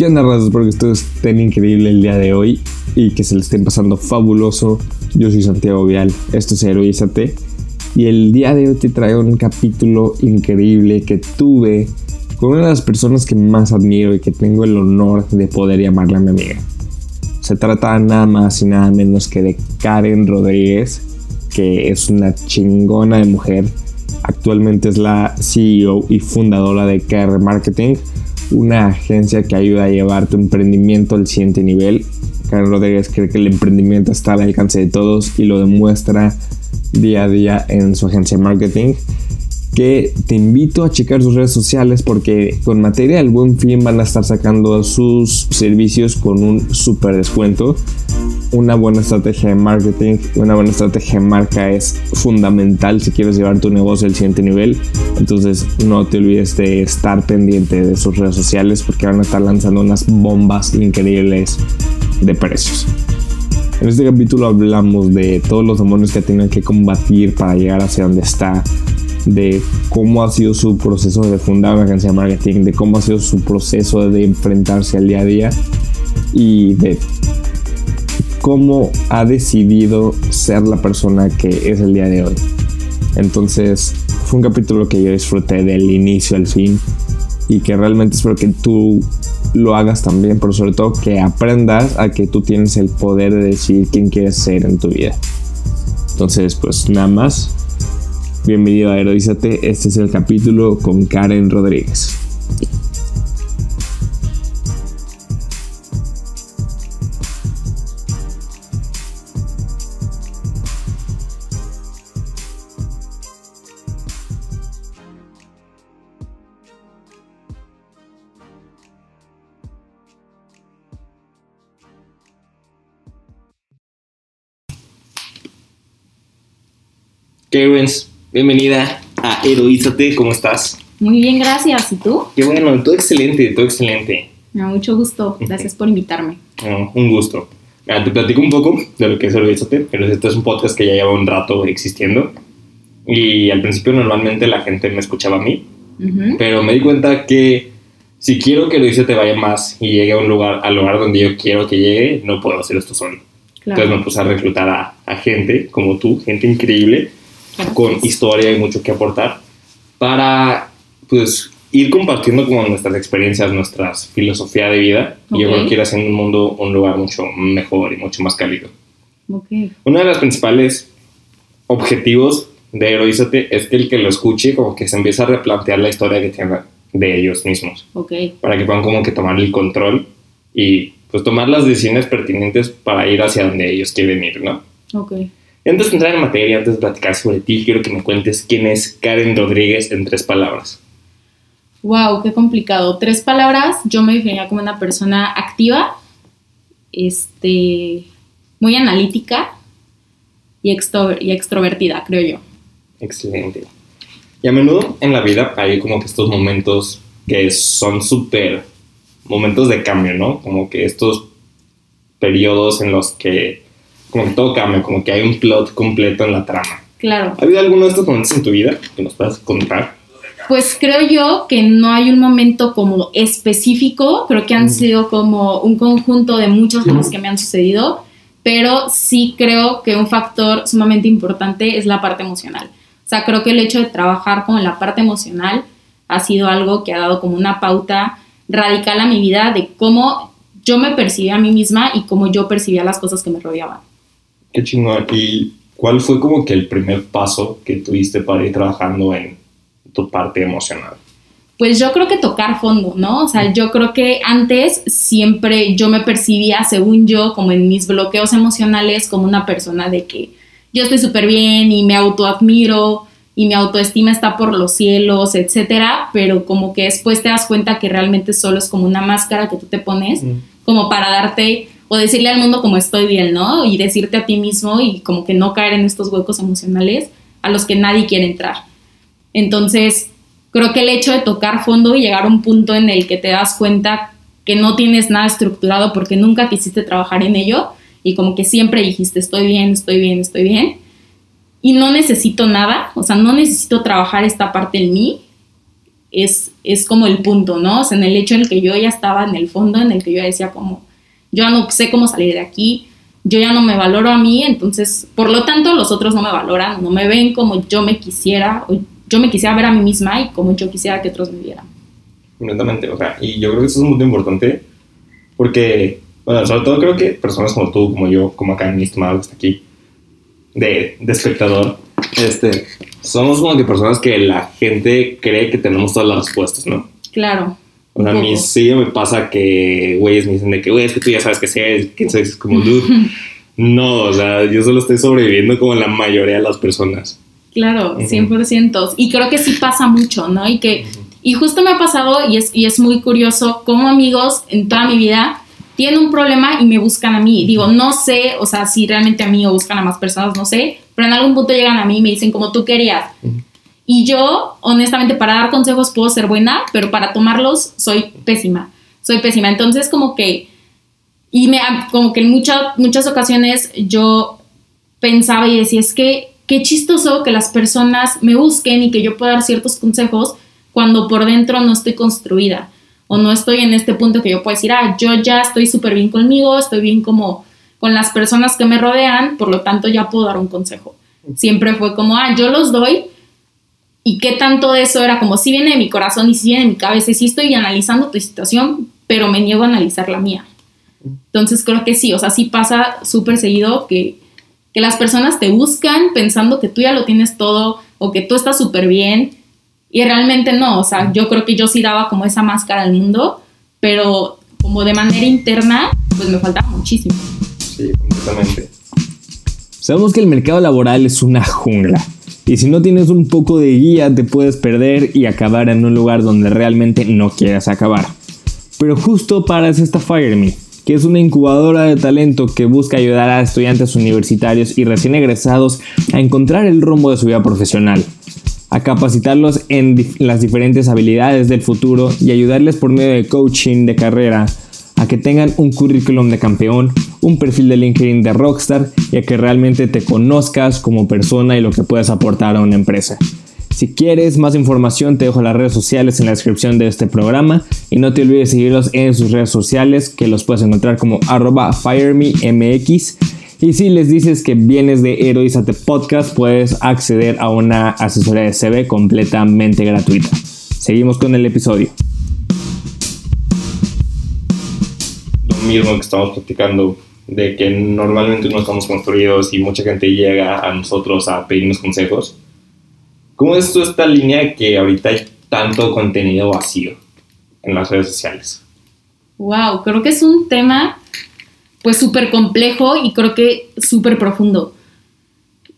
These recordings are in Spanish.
¿Qué onda, razas? Espero que ustedes estén increíble el día de hoy y que se le estén pasando fabuloso. Yo soy Santiago Vial, esto es Heroízate. Y el día de hoy te traigo un capítulo increíble que tuve con una de las personas que más admiro y que tengo el honor de poder llamarla mi amiga. Se trata nada más y nada menos que de Karen Rodríguez, que es una chingona de mujer. Actualmente es la CEO y fundadora de KR Marketing, una agencia que ayuda a llevar tu emprendimiento al siguiente nivel. Karen Rodríguez cree que el emprendimiento está al alcance de todos y lo demuestra día a día en su agencia de marketing. Que te invito a checar sus redes sociales porque con materia del buen fin van a estar sacando sus servicios con un super descuento. Una buena estrategia de marketing, una buena estrategia de marca es fundamental si quieres llevar tu negocio al siguiente nivel. Entonces no te olvides de estar pendiente de sus redes sociales porque van a estar lanzando unas bombas increíbles de precios. En este capítulo hablamos de todos los demonios que tienen que combatir para llegar hacia donde está, de cómo ha sido su proceso de fundar una agencia de marketing, de cómo ha sido su proceso de enfrentarse al día a día y de cómo ha decidido ser la persona que es el día de hoy. Entonces, fue un capítulo que yo disfruté del inicio al fin y que realmente espero que tú lo hagas también, pero sobre todo que aprendas a que tú tienes el poder de decidir quién quieres ser en tu vida. Entonces, pues nada más. Bienvenido a Heroízate. Este es el capítulo con Karen Rodríguez. Bienvenida a Heroízate. ¿Cómo estás? Muy bien, gracias. ¿Y tú? Qué bueno, todo excelente, todo excelente. Da mucho gusto. Gracias por invitarme. No, un gusto. Mira, te platico un poco de lo que es Heroízate, pero este es un podcast que ya lleva un rato existiendo. Y al principio normalmente la gente me escuchaba a mí, Ujú. pero me di cuenta que si quiero que Heroízate vaya más y llegue a un lugar, al lugar donde yo quiero que llegue, no puedo hacer esto solo. Claro. Entonces me puse a reclutar a, a gente como tú, gente increíble. Con historia y mucho que aportar, para pues ir compartiendo como nuestras experiencias, nuestras filosofía de vida. Y yo creo que ir haciendo un mundo un lugar mucho mejor y mucho más cálido. Ok. Uno de los principales objetivos de Heroízate es que el que lo escuche como que se empieza a replantear la historia que tienen de ellos mismos, Ok. para que puedan como que tomar el control y pues tomar las decisiones pertinentes para ir hacia donde ellos quieren ir, ¿no? Ok. Antes de entrar en materia, antes de platicar sobre ti, quiero que me cuentes quién es Karen Rodríguez en tres palabras. Wow, qué complicado. Tres palabras. Yo me definiría como una persona activa, este, muy analítica y, extro- y extrovertida, creo yo. Excelente. Y a menudo en la vida hay como que estos momentos que son súper momentos de cambio, ¿no? Como que estos periodos en los que como cambia, como que hay un plot completo en la trama. Claro. ¿Ha habido alguno de estos momentos en tu vida que nos puedas contar? Pues creo yo que no hay un momento como específico, creo que han sido como un conjunto de muchos de los que me han sucedido, pero sí creo que un factor sumamente importante es la parte emocional. O sea, creo que el hecho de trabajar con la parte emocional ha sido algo que ha dado como una pauta radical a mi vida de cómo yo me percibía a mí misma y cómo yo percibía las cosas que me rodeaban. Qué chingón. ¿Y cuál fue como que el primer paso que tuviste para ir trabajando en tu parte emocional? Pues yo creo que tocar fondo, ¿no? O sea, yo creo que antes siempre yo me percibía, según yo, como en mis bloqueos emocionales, como una persona de que yo estoy súper bien y me autoadmiro y mi autoestima está por los cielos, etcétera, pero como que después te das cuenta que realmente solo es como una máscara que tú te pones, como para darte o decirle al mundo como estoy bien, ¿no? Y decirte a ti mismo y como que no caer en estos huecos emocionales a los que nadie quiere entrar. Entonces, creo que el hecho de tocar fondo y llegar a un punto en el que te das cuenta que no tienes nada estructurado porque nunca quisiste trabajar en ello y como que siempre dijiste estoy bien, estoy bien, estoy bien y no necesito nada, o sea, no necesito trabajar esta parte en mí, es, es como el punto, ¿no? O sea, en el hecho en el que yo ya estaba en el fondo, en el que yo decía como, yo ya no sé cómo salir de aquí, yo ya no me valoro a mí, entonces, por lo tanto, los otros no me valoran, no me ven como yo me quisiera, o yo me quisiera ver a mí misma y como yo quisiera que otros me vieran. Completamente, o sea, y yo creo que eso es punto importante, porque, bueno, sobre todo creo que personas como tú, como yo, como acá mi estimado está aquí, de, de espectador, este, somos como que personas que la gente cree que tenemos todas las respuestas, ¿no? Claro. O sea, a mí sí me pasa que güeyes me dicen de que, güey, es que tú ya sabes que sé, que es como tú. no, o sea, yo solo estoy sobreviviendo como la mayoría de las personas. Claro, 100%. Y creo que sí pasa mucho, ¿no? Y que, y justo me ha pasado, y es, y es muy curioso, como amigos en toda mi vida tienen un problema y me buscan a mí. Digo, no sé, o sea, si realmente a mí o buscan a más personas, no sé, pero en algún punto llegan a mí y me dicen como tú querías. Y yo, honestamente, para dar consejos puedo ser buena, pero para tomarlos soy pésima. Soy pésima. Entonces, como que, y me, como que en muchas muchas ocasiones yo pensaba y decía, es que qué chistoso que las personas me busquen y que yo pueda dar ciertos consejos cuando por dentro no estoy construida o no estoy en este punto que yo puedo decir, ah, yo ya estoy súper bien conmigo, estoy bien como con las personas que me rodean, por lo tanto ya puedo dar un consejo. Siempre fue como, ah, yo los doy y qué tanto de eso era como, si viene de mi corazón y si viene de mi cabeza y sí estoy analizando tu situación, pero me niego a analizar la mía. Entonces creo que sí, o sea, sí pasa súper seguido que, que las personas te buscan pensando que tú ya lo tienes todo o que tú estás súper bien y realmente no, o sea, yo creo que yo sí daba como esa máscara al mundo, pero como de manera interna, pues me faltaba muchísimo. Sí, completamente. Sabemos que el mercado laboral es una jungla. Y si no tienes un poco de guía, te puedes perder y acabar en un lugar donde realmente no quieras acabar. Pero justo para eso está FireMe, que es una incubadora de talento que busca ayudar a estudiantes universitarios y recién egresados a encontrar el rumbo de su vida profesional a capacitarlos en las diferentes habilidades del futuro y ayudarles por medio de coaching de carrera a que tengan un currículum de campeón, un perfil de LinkedIn de rockstar y a que realmente te conozcas como persona y lo que puedes aportar a una empresa. Si quieres más información te dejo las redes sociales en la descripción de este programa y no te olvides seguirlos en sus redes sociales que los puedes encontrar como arroba firememx y si les dices que vienes de Heroízate Podcast, puedes acceder a una asesoría de CV completamente gratuita. Seguimos con el episodio. Lo mismo que estamos platicando, de que normalmente no estamos construidos y mucha gente llega a nosotros a pedirnos consejos. ¿Cómo es tú esta línea que ahorita hay tanto contenido vacío en las redes sociales? Wow, creo que es un tema pues súper complejo y creo que súper profundo.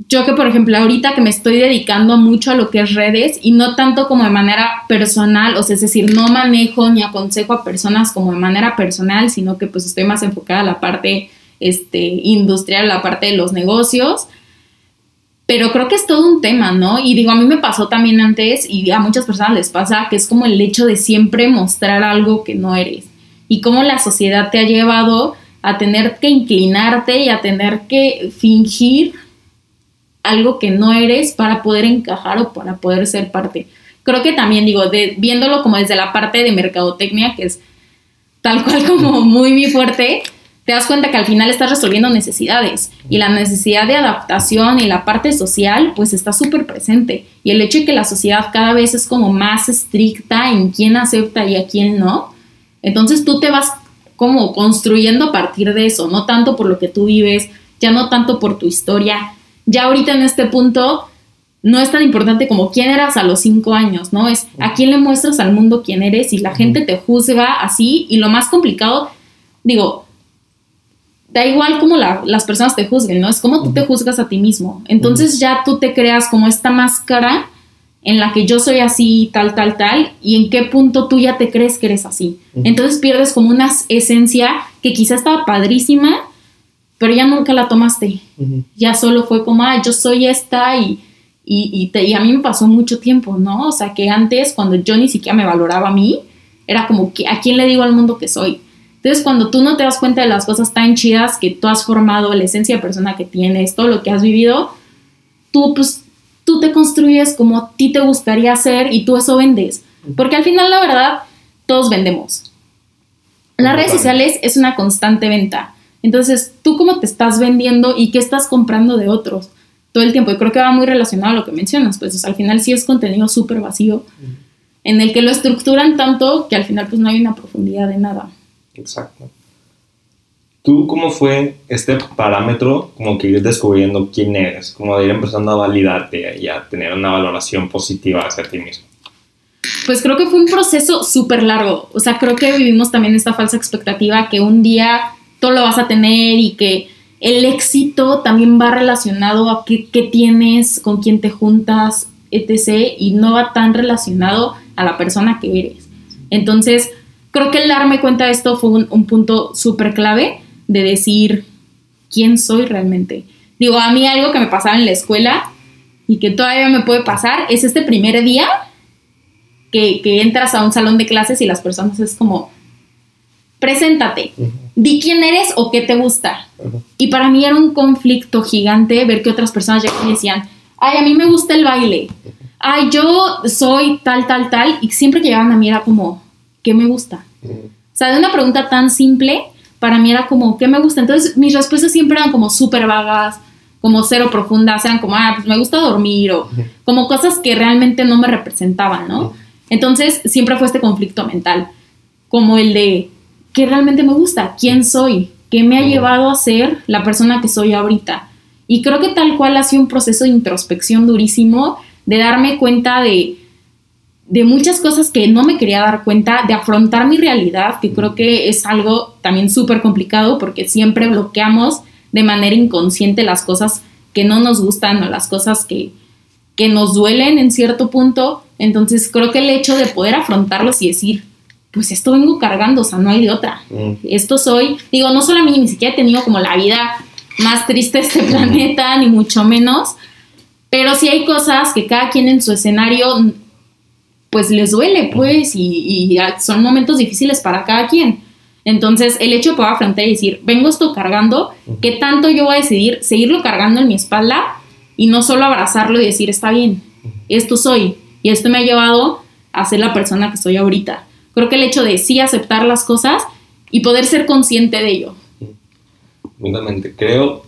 Yo que, por ejemplo, ahorita que me estoy dedicando mucho a lo que es redes y no tanto como de manera personal, o sea, es decir, no manejo ni aconsejo a personas como de manera personal, sino que pues estoy más enfocada a la parte este, industrial, la parte de los negocios. Pero creo que es todo un tema, ¿no? Y digo, a mí me pasó también antes y a muchas personas les pasa que es como el hecho de siempre mostrar algo que no eres y cómo la sociedad te ha llevado a tener que inclinarte y a tener que fingir algo que no eres para poder encajar o para poder ser parte. Creo que también digo, de, viéndolo como desde la parte de mercadotecnia, que es tal cual como muy, muy fuerte, te das cuenta que al final estás resolviendo necesidades y la necesidad de adaptación y la parte social pues está súper presente y el hecho de que la sociedad cada vez es como más estricta en quién acepta y a quién no, entonces tú te vas como construyendo a partir de eso, no tanto por lo que tú vives, ya no tanto por tu historia. Ya ahorita en este punto no es tan importante como quién eras a los cinco años, ¿no? Es a quién le muestras al mundo quién eres y la gente te juzga así y lo más complicado, digo, da igual como las personas te juzguen, ¿no? Es como tú te juzgas a ti mismo. Entonces ya tú te creas como esta máscara en la que yo soy así, tal, tal, tal, y en qué punto tú ya te crees que eres así. Entonces pierdes como una esencia que quizá estaba padrísima, pero ya nunca la tomaste. Ya solo fue como, ah, yo soy esta y, y, y, a mí me pasó mucho tiempo, ¿no? O sea, que antes, cuando yo ni siquiera me valoraba a mí, era como, ¿a quién le digo al mundo que soy? Entonces, cuando tú no te das cuenta de las cosas tan chidas que tú has formado, la esencia de persona que tienes, todo lo que has vivido, tú pues tú te construyes como a ti te gustaría ser y tú eso vendes. Porque al final, la verdad, todos vendemos. Las redes sociales es una constante venta. Entonces, ¿tú cómo te estás vendiendo y qué estás comprando de otros todo el tiempo? Y creo que va muy relacionado a lo que mencionas, pues al final sí es contenido súper vacío, en el que lo estructuran tanto que al final pues no hay una profundidad de nada. Exacto. ¿Tú cómo fue este parámetro como que ir descubriendo quién eres? Como de ir empezando a validarte y a tener una valoración positiva hacia ti mismo. Pues creo que fue un proceso súper largo. O sea, creo que vivimos también esta falsa expectativa que un día todo lo vas a tener y que el éxito también va relacionado a qué, qué tienes, con quién te juntas, etc. Y no va tan relacionado a la persona que eres. Entonces, creo que el darme cuenta de esto fue un, un punto súper clave de decir quién soy realmente. Digo, a mí algo que me pasaba en la escuela y que todavía me puede pasar es este primer día que, que entras a un salón de clases y las personas es como, preséntate, di quién eres o qué te gusta. Y para mí era un conflicto gigante ver que otras personas ya decían, ay, a mí me gusta el baile, ay, yo soy tal, tal, tal, y siempre que llegaban a mí era como, ¿qué me gusta? O sea, de una pregunta tan simple para mí era como, ¿qué me gusta? Entonces mis respuestas siempre eran como súper vagas, como cero profundas, eran como, ah, pues me gusta dormir o como cosas que realmente no me representaban, ¿no? Entonces siempre fue este conflicto mental, como el de, ¿qué realmente me gusta? ¿Quién soy? ¿Qué me ha llevado a ser la persona que soy ahorita? Y creo que tal cual ha sido un proceso de introspección durísimo, de darme cuenta de, de muchas cosas que no me quería dar cuenta, de afrontar mi realidad, que creo que es algo también súper complicado porque siempre bloqueamos de manera inconsciente las cosas que no nos gustan o las cosas que, que nos duelen en cierto punto. Entonces creo que el hecho de poder afrontarlos y decir, pues esto vengo cargando, o sea, no hay de otra. Esto soy, digo, no solo a mí, ni siquiera he tenido como la vida más triste de este planeta, ni mucho menos, pero sí hay cosas que cada quien en su escenario pues les duele, pues, y, son momentos difíciles para cada quien. Entonces, el hecho de poder afrontar y decir, vengo esto cargando, ¿qué tanto yo voy a decidir seguirlo cargando en mi espalda y no solo abrazarlo y decir, está bien, esto soy, y esto me ha llevado a ser la persona que soy ahorita? Creo que el hecho de sí aceptar las cosas y poder ser consciente de ello. Creo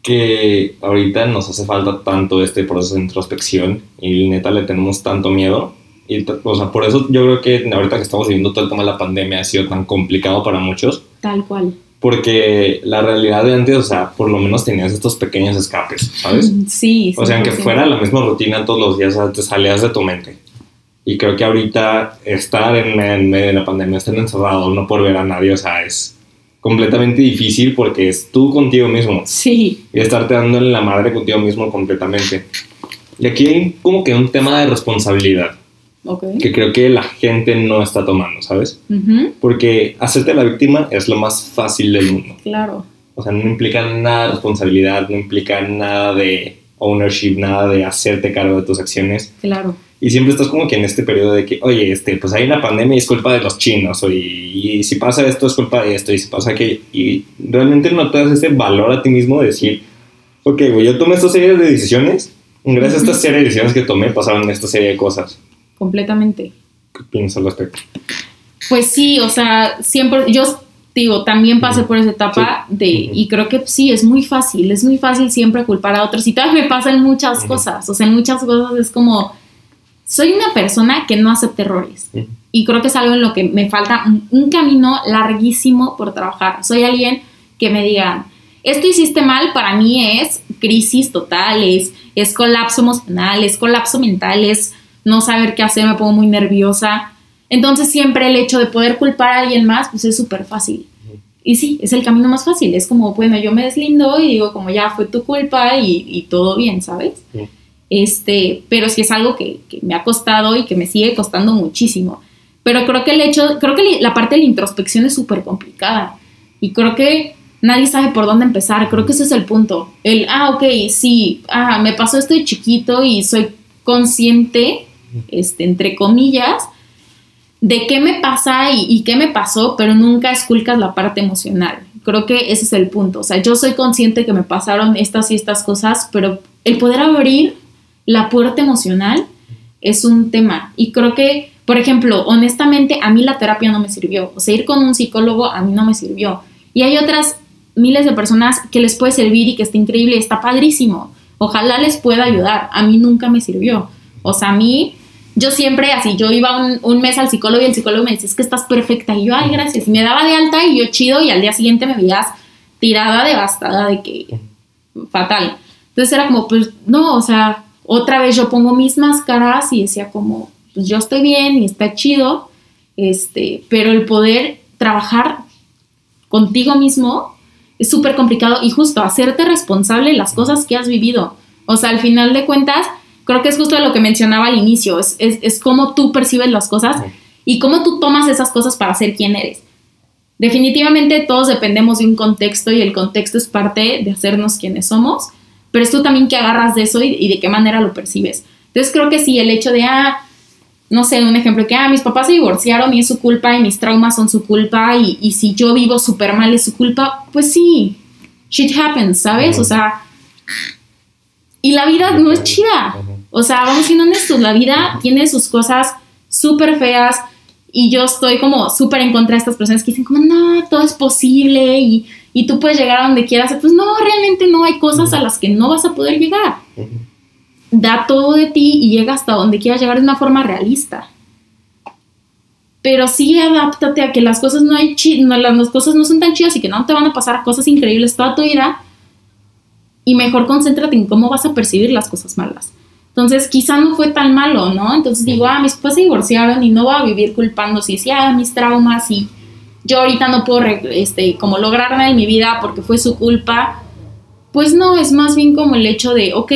que ahorita nos hace falta tanto este proceso de introspección y neta le tenemos tanto miedo y, o sea, por eso yo creo que ahorita que estamos viviendo todo el tema de la pandemia ha sido tan complicado para muchos. Tal cual. Porque la realidad de antes, o sea, por lo menos tenías estos pequeños escapes, ¿sabes? Sí. O sea, aunque fuera la misma rutina todos los días, te salías de tu mente. Y creo que ahorita estar en, en medio de la pandemia, estar encerrado, no por ver a nadie, o sea, es completamente difícil porque es tú contigo mismo. Sí. Y estarte dando en la madre contigo mismo completamente. Y aquí hay como que un tema de responsabilidad que creo que la gente no está tomando, ¿sabes? Porque hacerte la víctima es lo más fácil del mundo. Claro. O sea, no implica nada de responsabilidad, no implica nada de ownership, nada de hacerte cargo de tus acciones. Claro. Y siempre estás como que en este periodo de que, oye, este, pues hay una pandemia y es culpa de los chinos, o y, si pasa esto es culpa de esto, y si pasa que, y realmente no te das ese valor a ti mismo de decir, ok, güey, yo tomé esta serie de decisiones, gracias a esta serie de decisiones que tomé pasaron esta serie de cosas completamente. ¿Qué piensas al respecto? Pues sí, o sea, siempre, yo digo, también pasé por esa etapa de, y creo que sí, es muy fácil, es muy fácil siempre culpar a otros y todavía me pasan muchas cosas, o sea, en muchas cosas es como, soy una persona que no acepta errores y creo que es algo en lo que me falta un camino larguísimo por trabajar, soy alguien que me digan, esto hiciste mal, para mí es crisis total, es, es colapso emocional, es colapso mental, es no saber qué hacer, me pongo muy nerviosa. Entonces siempre el hecho de poder culpar a alguien más, pues es súper fácil. Y sí, es el camino más fácil. Es como, bueno, yo me deslindo y digo como ya fue tu culpa y, todo bien, ¿sabes? Este, pero sí es algo que, me ha costado y que me sigue costando muchísimo. Pero creo que el hecho, creo que la parte de la introspección es súper complicada. Y creo que nadie sabe por dónde empezar. Creo que ese es el punto. El, ah, ok, sí, ah, me pasó esto de chiquito y soy consciente este, entre comillas, de qué me pasa y, qué me pasó, pero nunca esculcas la parte emocional. Creo que ese es el punto. O sea, yo soy consciente que me pasaron estas y estas cosas, pero el poder abrir la puerta emocional es un tema. Y creo que Por ejemplo, honestamente, a mí la terapia no me sirvió. O sea, ir con un psicólogo a mí no me sirvió. Y hay otras miles de personas que les puede servir y que está increíble, está padrísimo. Ojalá les pueda ayudar. A mí nunca me sirvió. O sea, a mí, yo siempre así, yo iba un, mes al psicólogo y el psicólogo me decía, es que estás perfecta. Y yo, ay, gracias. Y me daba de alta y yo chido y al día siguiente me veías tirada, devastada, de que fatal. Entonces era como, pues no, o sea, otra vez yo pongo mis máscaras y decía como, pues yo estoy bien y está chido, este, pero el poder trabajar contigo mismo es súper complicado y justo hacerte responsable de las cosas que has vivido. O sea, al final de cuentas, creo que es justo lo que mencionaba al inicio, es, es, es cómo tú percibes las cosas y cómo tú tomas esas cosas para ser quien eres. Definitivamente todos dependemos de un contexto y el contexto es parte de hacernos quienes somos, pero es tú también que agarras de eso y, y de qué manera lo percibes. Entonces creo que sí, el hecho de, ah, no sé, un ejemplo que, ah, mis papás se divorciaron y es su culpa y mis traumas son su culpa y, y si yo vivo súper mal es su culpa, pues sí, shit happens, ¿sabes? O sea, y la vida no es chida. O sea, vamos siendo honestos, la vida tiene sus cosas súper feas y yo estoy como súper en contra de estas personas que dicen como, no, todo es posible y, y tú puedes llegar a donde quieras. Pues no, realmente no, hay cosas a las que no vas a poder llegar da todo de ti y llega hasta donde quieras llegar de una forma realista. Pero sí adáptate a que las cosas no hay no, las cosas no son tan chidas y que no te van a pasar cosas increíbles toda tu vida. Y mejor concéntrate en cómo vas a percibir las cosas malas. Entonces, quizá no fue tan malo, ¿no? Entonces digo, ah, mis papás se divorciaron y no voy a vivir culpando si sí, ah, mis traumas y yo ahorita no puedo, este, como lograrme en mi vida porque fue su culpa. Pues no, es más bien como el hecho de, ok,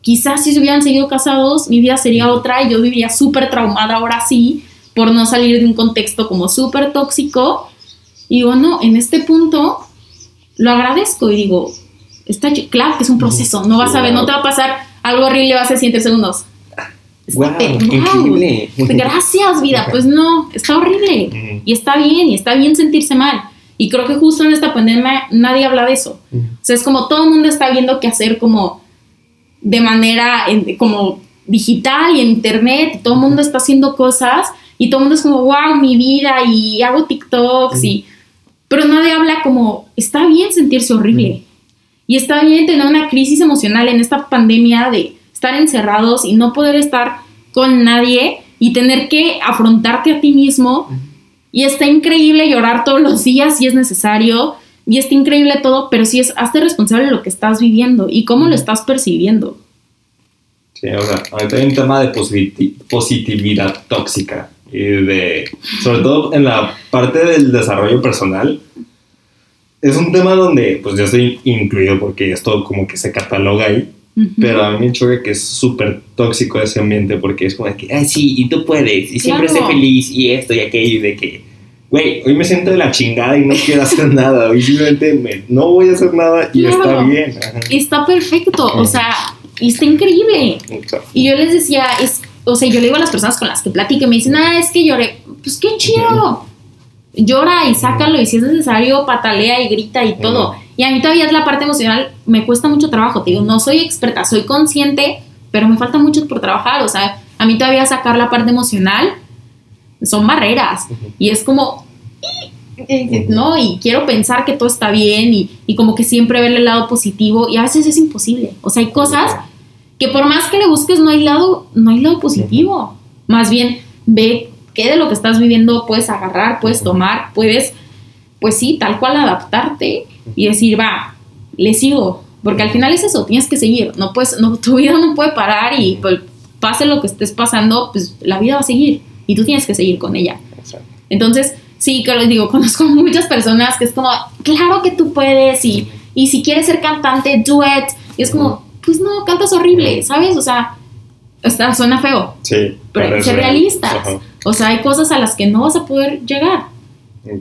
Quizás si se hubieran seguido casados, mi vida sería otra y yo viviría súper traumada ahora sí por no salir de un contexto como súper tóxico. Y bueno, en este punto lo agradezco y digo, está claro que es un proceso, no vas a ver, no te va a pasar algo horrible, vas a en tres segundos. Wow, increíble. Gracias, vida. Pues no, está horrible. Y está bien, y está bien sentirse mal. Y creo que justo en esta pandemia nadie habla de eso. O sea, es como todo el mundo está viendo qué hacer como de manera como digital y en internet, todo el mundo está haciendo cosas y todo el mundo es como, wow, mi vida y hago TikToks y... Pero nadie habla como, está bien sentirse horrible y está bien tener una crisis emocional en esta pandemia de estar encerrados y no poder estar con nadie y tener que afrontarte a ti mismo. Y está increíble llorar todos los días si es necesario y está increíble todo, pero sí es, hazte responsable de lo que estás viviendo y cómo lo estás percibiendo. Sí, o sea, ahorita hay un tema de positividad tóxica y de, sobre todo en la parte del desarrollo personal, es un tema donde, pues yo estoy incluido porque esto como que se cataloga ahí, pero a mí me choca que es súper tóxico ese ambiente porque es como de que, ay, sí, y tú puedes, y siempre sé feliz, y esto y aquello, y de que güey, hoy me siento de la chingada y no quiero hacer nada, hoy simplemente no voy a hacer nada y está bien. Está perfecto, o sea, está increíble. Y yo les decía, es, o sea, yo le digo a las personas con las que platico y me dicen, ah, es que lloré, pues qué chido. Llora y sácalo y si es necesario patalea y grita y todo. Y a mí todavía es la parte emocional, me cuesta mucho trabajo, te digo, no soy experta, soy consciente, pero me falta mucho por trabajar, o sea, a mí todavía sacar la parte emocional son barreras. Y es como, no, y quiero pensar que todo está bien y, y, como que siempre ver el lado positivo y a veces es imposible. O sea, hay cosas que por más que le busques no hay lado, no hay lado positivo. Más bien ve qué de lo que estás viviendo puedes agarrar, puedes tomar, puedes, pues sí, tal cual adaptarte y decir, va, le sigo. Porque al final es eso, tienes que seguir. No puedes, no, tu vida no puede parar y pues, pase lo que estés pasando, pues la vida va a seguir y tú tienes que seguir con ella. Entonces, sí, que les digo, conozco muchas personas que es como, claro que tú puedes y, y si quieres ser cantante, do it. Y es como, pues no, cantas horrible, ¿sabes? O sea, está, suena feo. Sí. Pero hay que ser realistas. O sea, hay cosas a las que no vas a poder llegar.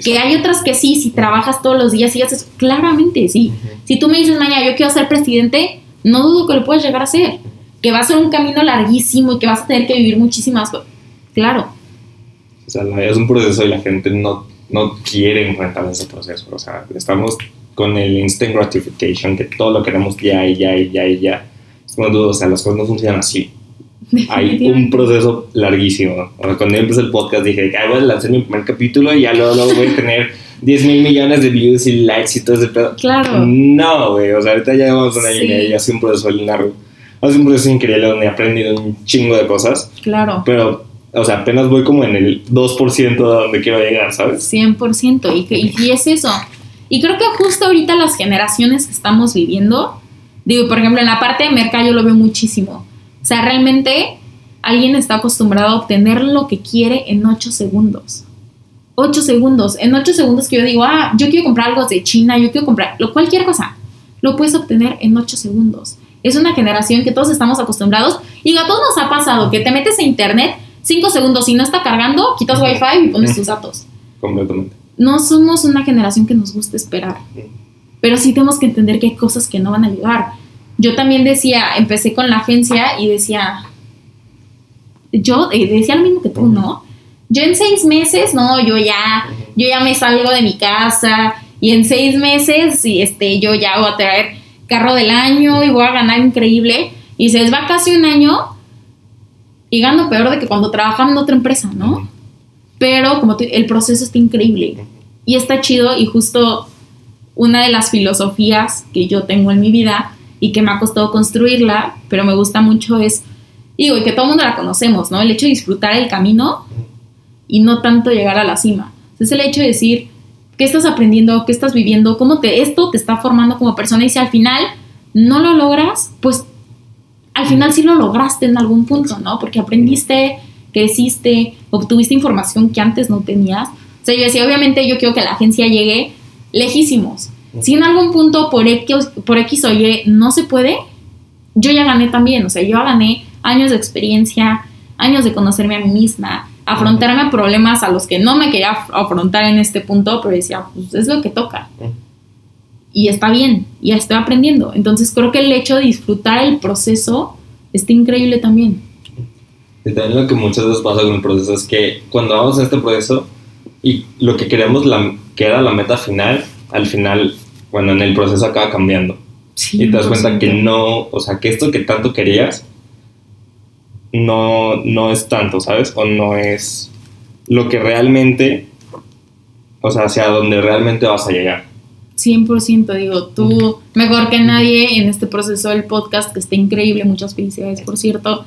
Que hay otras que sí, si trabajas todos los días y haces, claramente sí. Si tú me dices, mañana yo quiero ser presidente, no dudo que lo puedas llegar a ser. Que va a ser un camino larguísimo y que vas a tener que vivir muchísimas cosas Claro. O sea, es un proceso y la gente no, no quiere enfrentar ese proceso. O sea, estamos con el instant gratification, que todo lo queremos ya y ya y ya y ya. Es como dudo, o sea, las cosas no funcionan así. Hay un proceso larguísimo. O sea, cuando yo empecé el podcast dije, "Ay, voy a lanzar mi primer capítulo y ya luego, luego voy a tener 10 mil millones de views y likes y todo ese pedo. Claro. No, güey, o sea, ahorita ya llevamos un año Sí. y medio y ha sido un proceso largo. Ha sido un proceso increíble donde he aprendido un chingo de cosas, Claro. pero, o sea, apenas voy como en el 2% de donde quiero llegar, ¿sabes? 100%. Y, que, y, y es eso. Y creo que justo ahorita las generaciones que estamos viviendo, digo, por ejemplo, en la parte de mercado yo lo veo muchísimo. O sea, realmente alguien está acostumbrado a obtener lo que quiere en 8 segundos. 8 segundos. En 8 segundos que yo digo, ah, yo quiero comprar algo de China, yo quiero comprar lo, cualquier cosa. Lo puedes obtener en 8 segundos. Es una generación que todos estamos acostumbrados. Y a todos nos ha pasado que te metes a internet 5 segundos y no está cargando, quitas wifi y pones tus datos Completamente. no somos una generación que nos gusta esperar, pero sí tenemos que entender que hay cosas que no van a llegar. Yo también decía, empecé con la agencia y decía, yo eh, decía lo mismo que tú, ¿no? Yo en seis meses, no, yo ya, yo ya me salgo de mi casa y en seis meses, y este, yo ya voy a traer carro del año y voy a ganar increíble. Y se va casi un año y gano peor de que cuando trabajaba en otra empresa, ¿no? Pero como te- el proceso está increíble y está chido y justo una de las filosofías que yo tengo en mi vida y que me ha costado construirla, pero me gusta mucho es, digo, y que todo el mundo la conocemos, ¿no? El hecho de disfrutar el camino y no tanto llegar a la cima. Es el hecho de decir, ¿qué estás aprendiendo? ¿Qué estás viviendo? ¿Cómo te, esto te está formando como persona? Y si al final no lo logras, pues al final sí lo lograste en algún punto, ¿no? Porque aprendiste, creciste, obtuviste información que antes no tenías. O sea, yo decía, obviamente yo quiero que la agencia llegue lejísimos. Si en algún punto por X, por X o Y no se puede, yo ya gané también. O sea, yo gané años de experiencia, años de conocerme a mí misma, afrontarme a problemas a los que no me quería af- afrontar en este punto, pero decía, pues es lo que toca. Y está bien, ya estoy aprendiendo. Entonces creo que el hecho de disfrutar el proceso está increíble también. Y también lo que muchas veces pasa con el proceso es que cuando vamos en este proceso y lo que queremos la, que era la meta final, al final, bueno, en el proceso acaba cambiando. Y te das cuenta que 100%. no, o sea, que esto que tanto querías no, no es tanto, ¿sabes? O no es lo que realmente, o sea, hacia donde realmente vas a llegar. 100% digo, tú mejor que nadie en este proceso del podcast que está increíble, muchas felicidades por cierto.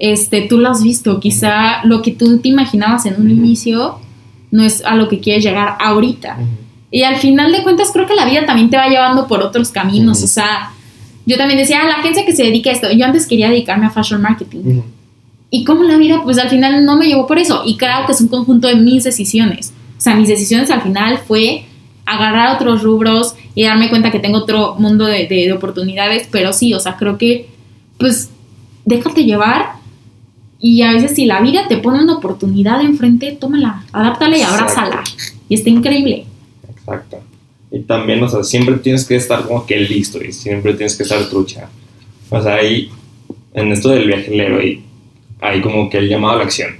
Este, tú lo has visto, quizá lo que tú te imaginabas en un inicio no es a lo que quieres llegar ahorita. Y al final de cuentas creo que la vida también te va llevando por otros caminos, o sea, yo también decía, "Ah, la agencia que se dedica a esto, yo antes quería dedicarme a fashion marketing. ¿Y cómo la vida? Pues al final no me llevó por eso. Y claro que es un conjunto de mis decisiones. O sea, mis decisiones al final fue agarrar otros rubros y darme cuenta que tengo otro mundo de, de- de oportunidades. Pero sí, o sea, creo que, pues, déjate llevar. Y a veces si la vida te pone una oportunidad enfrente, tómala, adáptala y abrázala. Y está increíble. Exacto. Y también, o sea, siempre tienes que estar como que listo y siempre tienes que estar trucha. O sea, ahí, en esto del viajero, y hay como que el llamado a la acción.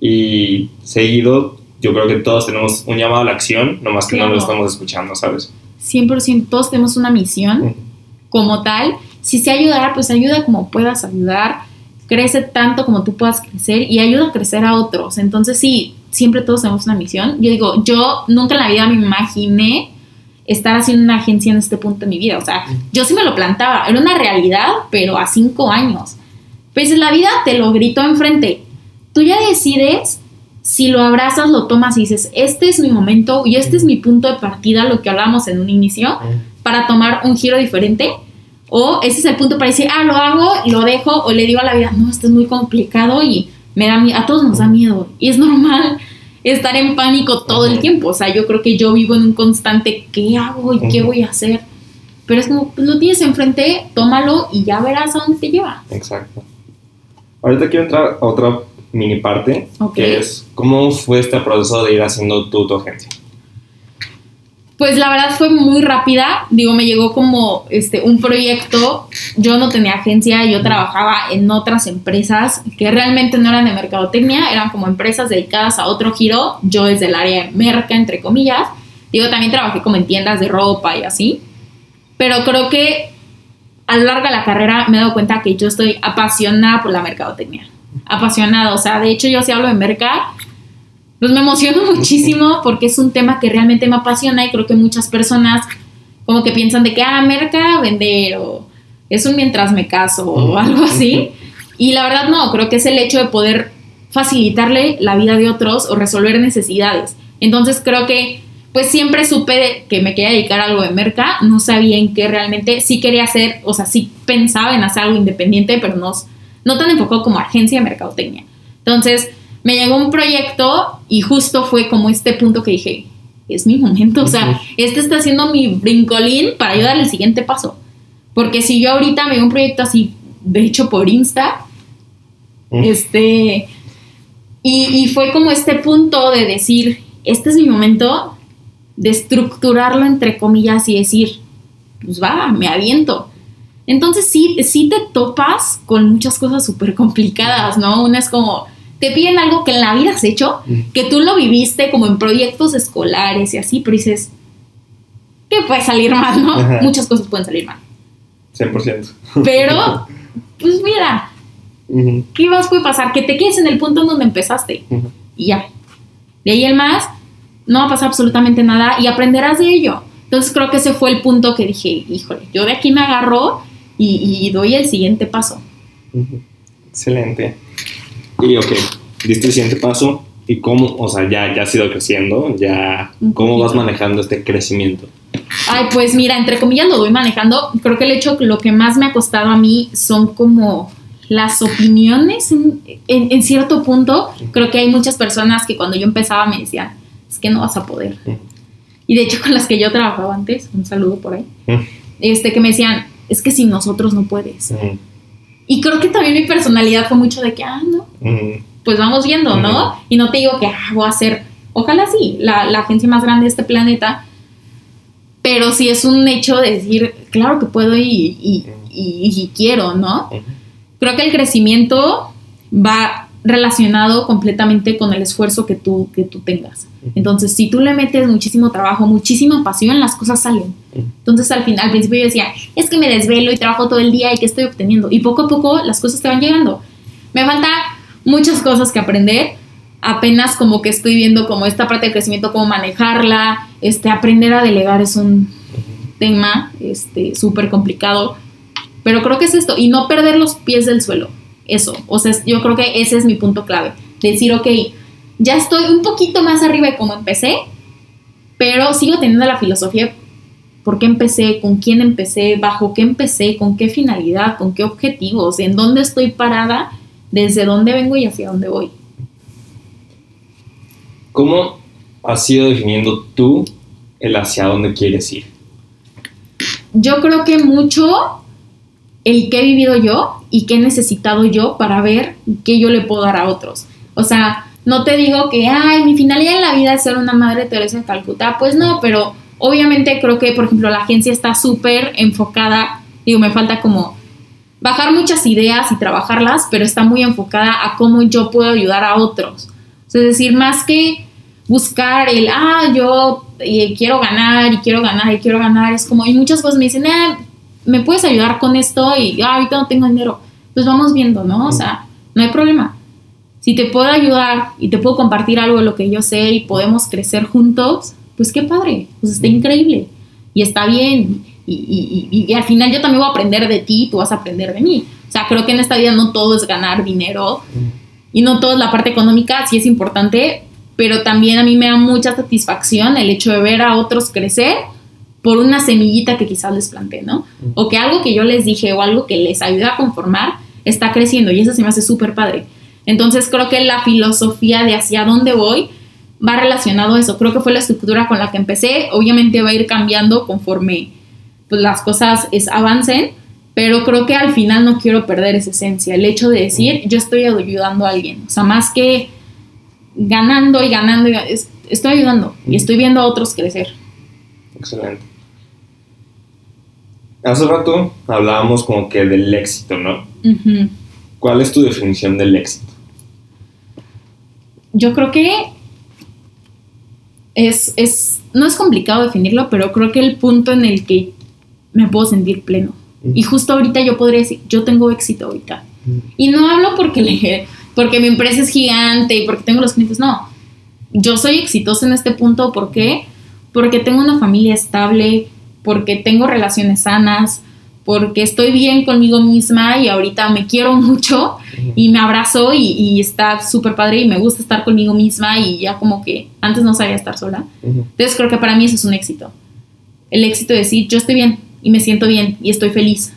Y seguido, yo creo que todos tenemos un llamado a la acción, nomás que no Claro. lo estamos escuchando, ¿sabes? 100% todos tenemos una misión. como tal. Si se ayudar, pues ayuda como puedas ayudar. Crece tanto como tú puedas crecer y ayuda a crecer a otros. Entonces, sí, siempre todos tenemos una misión. Yo digo, yo nunca en la vida me imaginé estar haciendo una agencia en este punto de mi vida. O sea, yo sí me lo plantaba. Era una realidad, pero a cinco años. Pues la vida te lo gritó enfrente. Tú ya decides si lo abrazas, lo tomas y dices, este es mi momento y este es mi punto de partida, lo que hablábamos en un inicio para tomar un giro diferente. O ese es el punto para decir, ah, lo hago, lo dejo, o le digo a la vida, no, esto es muy complicado y me da miedo. A todos nos da miedo. Y es normal estar en pánico todo el tiempo. O sea, yo creo que yo vivo en un constante, ¿qué hago y qué voy a hacer? Pero es como, pues lo tienes enfrente, tómalo y ya verás a dónde te lleva. Exacto. Ahorita quiero entrar a otra mini parte, que es cómo fue este proceso de ir haciendo tú tu agencia. Pues la verdad fue muy rápida, digo, me llegó como este un proyecto, yo no tenía agencia, yo trabajaba en otras empresas que realmente no eran de mercadotecnia, eran como empresas dedicadas a otro giro, yo desde el área de merca, entre comillas, digo, también trabajé como en tiendas de ropa y así, pero creo que a lo largo de la carrera me he dado cuenta que yo estoy apasionada por la mercadotecnia. Apasionada, o sea, de hecho yo si hablo de merca, pues me emociono muchísimo porque es un tema que realmente me apasiona y creo que muchas personas como que piensan de que, ah, merca, vender o es un mientras me caso o algo así. Y la verdad no, creo que es el hecho de poder facilitarle la vida de otros o resolver necesidades. Entonces creo que pues siempre supe que me quería dedicar a algo de merca, no sabía en qué realmente, sí quería hacer, o sea, sí pensaba en hacer algo independiente, pero no, no tan enfocado como agencia de mercadotecnia. Entonces me llegó un proyecto y justo fue como este punto que dije, es mi momento, o sea, este está haciendo mi brincolín para ayudar al siguiente paso. Porque si yo ahorita me veo un proyecto así, de hecho por Insta, este, y, y fue como este punto de decir, este es mi momento de estructurarlo entre comillas y decir, pues va, me aviento. Entonces sí, sí te topas con muchas cosas súper complicadas, ¿no? Una es como, te piden algo que en la vida has hecho, que tú lo viviste como en proyectos escolares y así, pero dices, ¿qué puede salir mal, no? Muchas cosas pueden salir mal. 100%. Pero, pues mira, ¿qué más puede pasar? Que te quedes en el punto en donde empezaste y ya. De ahí el más, no va a pasar absolutamente nada y aprenderás de ello. Entonces creo que ese fue el punto que dije, híjole, yo de aquí me agarro y, doy el siguiente paso. Excelente. Y ok, diste el siguiente paso y cómo, o sea, ya, ya has ido creciendo, ya, ¿cómo vas manejando este crecimiento? Ay, pues mira, entre comillas lo voy manejando. Creo que el hecho, lo que más me ha costado a mí son como las opiniones en, en cierto punto. Creo que hay muchas personas que cuando yo empezaba me decían, es que no vas a poder. Y de hecho con las que yo trabajaba antes, un saludo por ahí, este, que me decían, es que sin nosotros no puedes. Y creo que también mi personalidad fue mucho de que, ah, no, pues vamos viendo, ¿no? Y no te digo que ah, voy a ser, ojalá sí, la, la, agencia más grande de este planeta, pero sí es un hecho de decir, claro que puedo y, y, y quiero, ¿no? Creo que el crecimiento va relacionado completamente con el esfuerzo que tú, que tú tengas. Entonces, si tú le metes muchísimo trabajo, muchísima pasión, las cosas salen. Entonces, al final, al principio yo decía, es que me desvelo y trabajo todo el día y que estoy obteniendo. Y poco a poco las cosas te van llegando. Me falta muchas cosas que aprender. Apenas como que estoy viendo como esta parte de crecimiento, cómo manejarla. Este, aprender a delegar es un tema este, súper complicado. Pero creo que es esto. Y no perder los pies del suelo. Eso. O sea, yo creo que ese es mi punto clave. Decir, ok, ya estoy un poquito más arriba de cómo empecé, pero sigo teniendo la filosofía por qué empecé, con quién empecé, bajo qué empecé, con qué finalidad, con qué objetivos, en dónde estoy parada, desde dónde vengo y hacia dónde voy. ¿Cómo has ido definiendo tú el hacia dónde quieres ir? Yo creo que mucho el que he vivido yo y qué he necesitado yo para ver qué yo le puedo dar a otros. O sea, no te digo que, ay, mi finalidad en la vida es ser una madre Teresa de Calcuta. Pues no, pero obviamente creo que, por ejemplo, la agencia está súper enfocada, digo, me falta como bajar muchas ideas y trabajarlas, pero está muy enfocada a cómo yo puedo ayudar a otros. es decir, más que buscar el, ah, yo eh, quiero ganar y quiero ganar y quiero ganar, es como, y muchas cosas me dicen, eh, ¿me puedes ayudar con esto? Y, ah, ahorita no tengo dinero. Pues vamos viendo, ¿no? O sea, no hay problema si te puedo ayudar y te puedo compartir algo de lo que yo sé y podemos crecer juntos, pues qué padre, pues está increíble y está bien. Y, al final yo también voy a aprender de ti, tú vas a aprender de mí. O sea, creo que en esta vida no todo es ganar dinero y no todo es la parte económica, sí es importante, pero también a mí me da mucha satisfacción el hecho de ver a otros crecer por una semillita que quizás les planté, ¿no? O que algo que yo les dije o algo que les ayuda a conformar está creciendo y eso se me hace súper padre. Entonces creo que la filosofía de hacia dónde voy va relacionado a eso. Creo que fue la estructura con la que empecé. Obviamente va a ir cambiando conforme pues, las cosas es, avancen, pero creo que al final no quiero perder esa esencia. El hecho de decir, yo estoy ayudando a alguien. O sea, más que ganando y ganando, estoy ayudando y estoy viendo a otros crecer. Excelente. Hace rato hablábamos como que del éxito, ¿no? ¿Cuál es tu definición del éxito? yo creo que es, es, no es complicado definirlo, pero creo que el punto en el que me puedo sentir pleno. Y justo ahorita yo podría decir, yo tengo éxito ahorita. Y no hablo porque, le, porque mi empresa es gigante y porque tengo los clientes, no. Yo soy exitosa en este punto, ¿por qué? Porque tengo una familia estable, porque tengo relaciones sanas, porque estoy bien conmigo misma y ahorita me quiero mucho y me abrazo y, y está súper padre y me gusta estar conmigo misma y ya como que antes no sabía estar sola. Entonces creo que para mí eso es un éxito. El éxito de decir, yo estoy bien y me siento bien y estoy feliz.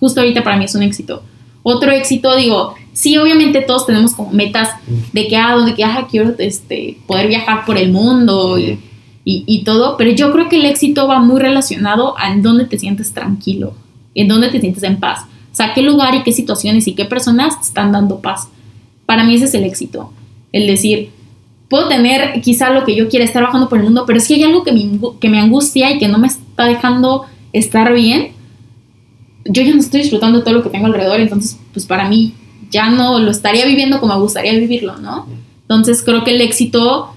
Justo ahorita para mí es un éxito. Otro éxito, digo, sí, obviamente todos tenemos como metas de que, ah, de que, ah, quiero este, poder viajar por el mundo y y, todo, pero yo creo que el éxito va muy relacionado a en dónde te sientes tranquilo, en dónde te sientes en paz. O sea, qué lugar y qué situaciones y qué personas te están dando paz. Para mí ese es el éxito. El decir, puedo tener quizá lo que yo quiera, estar bajando por el mundo, pero si hay algo que me, que me angustia y que no me está dejando estar bien, yo ya no estoy disfrutando todo lo que tengo alrededor, entonces pues para mí ya no lo estaría viviendo como me gustaría vivirlo, ¿no? Entonces creo que el éxito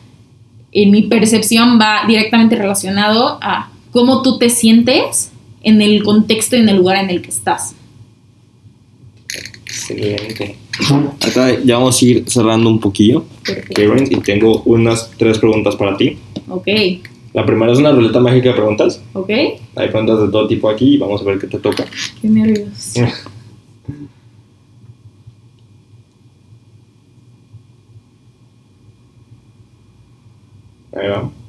en mi percepción va directamente relacionado a cómo tú te sientes en el contexto y en el lugar en el que estás. Excelente. Acá ya vamos a ir cerrando un poquillo. Karen, y tengo unas tres preguntas para ti. Ok. La primera es una ruleta mágica de preguntas. Ok. Hay preguntas de todo tipo aquí y vamos a ver qué te toca. Qué nervios. Ahí va.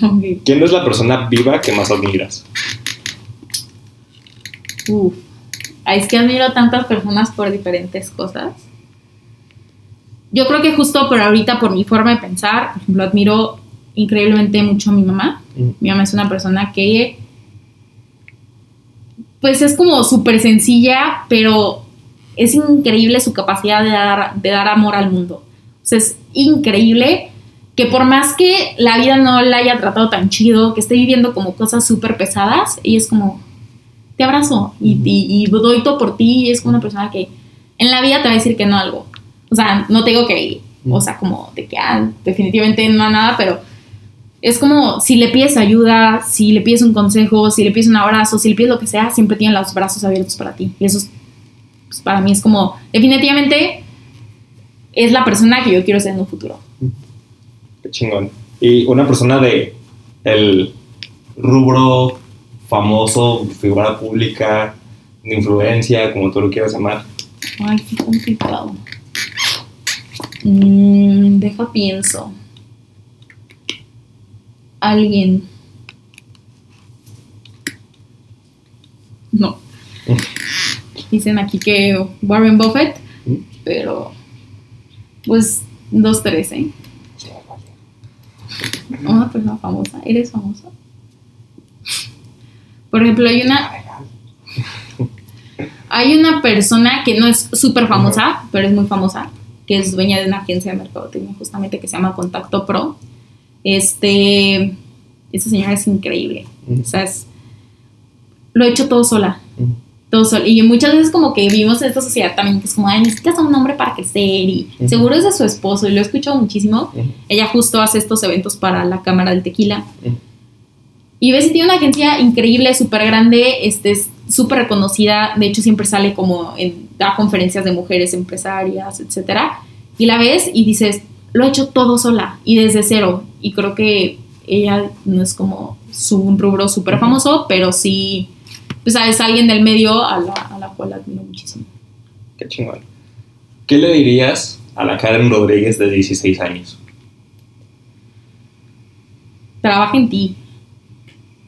Okay. ¿Quién es la persona viva que más admiras? Uf. Es que admiro tantas personas por diferentes cosas. Yo creo que justo por ahorita, por mi forma de pensar, por ejemplo, admiro increíblemente mucho a mi mamá. Mm. Mi mamá es una persona que, pues es como súper sencilla, pero es increíble su capacidad de dar, de dar amor al mundo. O sea, es increíble que por más que la vida no la haya tratado tan chido, que esté viviendo como cosas súper pesadas, y es como, te abrazo y, y, doy todo por ti, y es como una persona que en la vida te va a decir que no algo. O sea, no te digo que, o sea, como de que ah, definitivamente no nada, pero es como si le pides ayuda, si le pides un consejo, si le pides un abrazo, si le pides lo que sea, siempre tiene los brazos abiertos para ti. Y eso pues, para mí es como, definitivamente es la persona que yo quiero ser en un futuro chingón. Y una persona de el rubro famoso, figura pública, de influencia, como tú lo quieras llamar. Ay, qué complicado. Mm, deja pienso. Alguien. No. Dicen aquí que Warren Buffett, mm. pero pues dos, tres, ¿eh? Una persona famosa. ¿Eres famosa? Por ejemplo, hay una. Hay una persona que no es súper famosa, pero es muy famosa, que es dueña de una agencia de mercadotecnia, justamente que se llama Contacto Pro. Este. Esa señora es increíble. O sea, es, lo he hecho todo sola. Todo sola. Y muchas veces, como que vivimos en esta sociedad también, que es como, ay, necesitas a un hombre para crecer. Y seguro es de su esposo, y lo he escuchado muchísimo. Ella justo hace estos eventos para la Cámara del Tequila. Y ves, tiene una agencia increíble, súper grande, este, súper reconocida. De hecho, siempre sale como en, da conferencias de mujeres empresarias, etc. Y la ves y dices, lo ha hecho todo sola y desde cero. Y creo que ella no es como su, un rubro súper famoso, pero sí, pues es alguien del medio a la, a la cual admiro muchísimo. Qué chingón. ¿Qué le dirías a la Karen Rodríguez de 16 años? Trabaja en ti.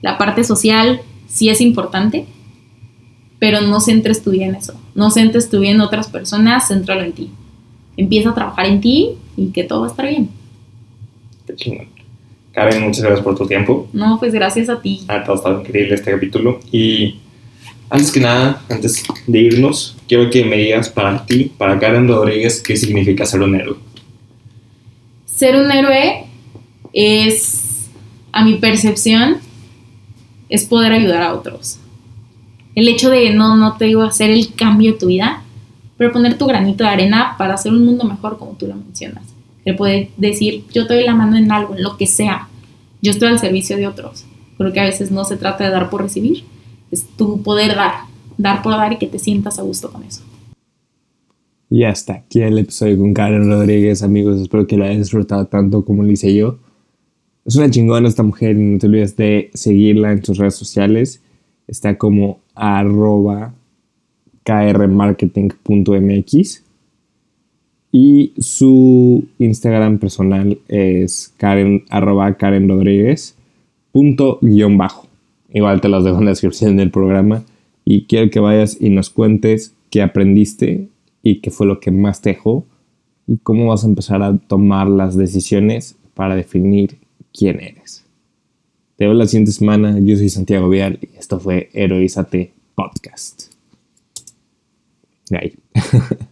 La parte social sí es importante, pero no centres tu vida en eso. No centres tu vida en otras personas, céntralo en ti. Empieza a trabajar en ti y que todo va a estar bien. Qué chingón. Karen, muchas gracias por tu tiempo. No, pues gracias a ti. Ha estado increíble este capítulo. Y antes que nada, antes de irnos, quiero que me digas para ti, para Karen Rodríguez, qué significa ser un héroe. Ser un héroe es, a mi percepción, es poder ayudar a otros. El hecho de no, no te digo hacer el cambio de tu vida, pero poner tu granito de arena para hacer un mundo mejor como tú lo mencionas. El poder decir, yo te doy la mano en algo, en lo que sea. Yo estoy al servicio de otros. Creo que a veces no se trata de dar por recibir, es tu poder dar dar por dar y que te sientas a gusto con eso. Y hasta aquí el episodio con Karen Rodríguez, amigos. Espero que lo hayan disfrutado tanto como lo hice yo. Es una chingona esta mujer y no te olvides de seguirla en sus redes sociales. Está como arroba krmarketing.mx y su Instagram personal es karen punto guion bajo. Igual te los dejo en la descripción del programa y quiero que vayas y nos cuentes qué aprendiste y qué fue lo que más te dejó y cómo vas a empezar a tomar las decisiones para definir quién eres. Te veo la siguiente semana. Yo soy Santiago Vial y esto fue Heroízate Podcast. Ahí.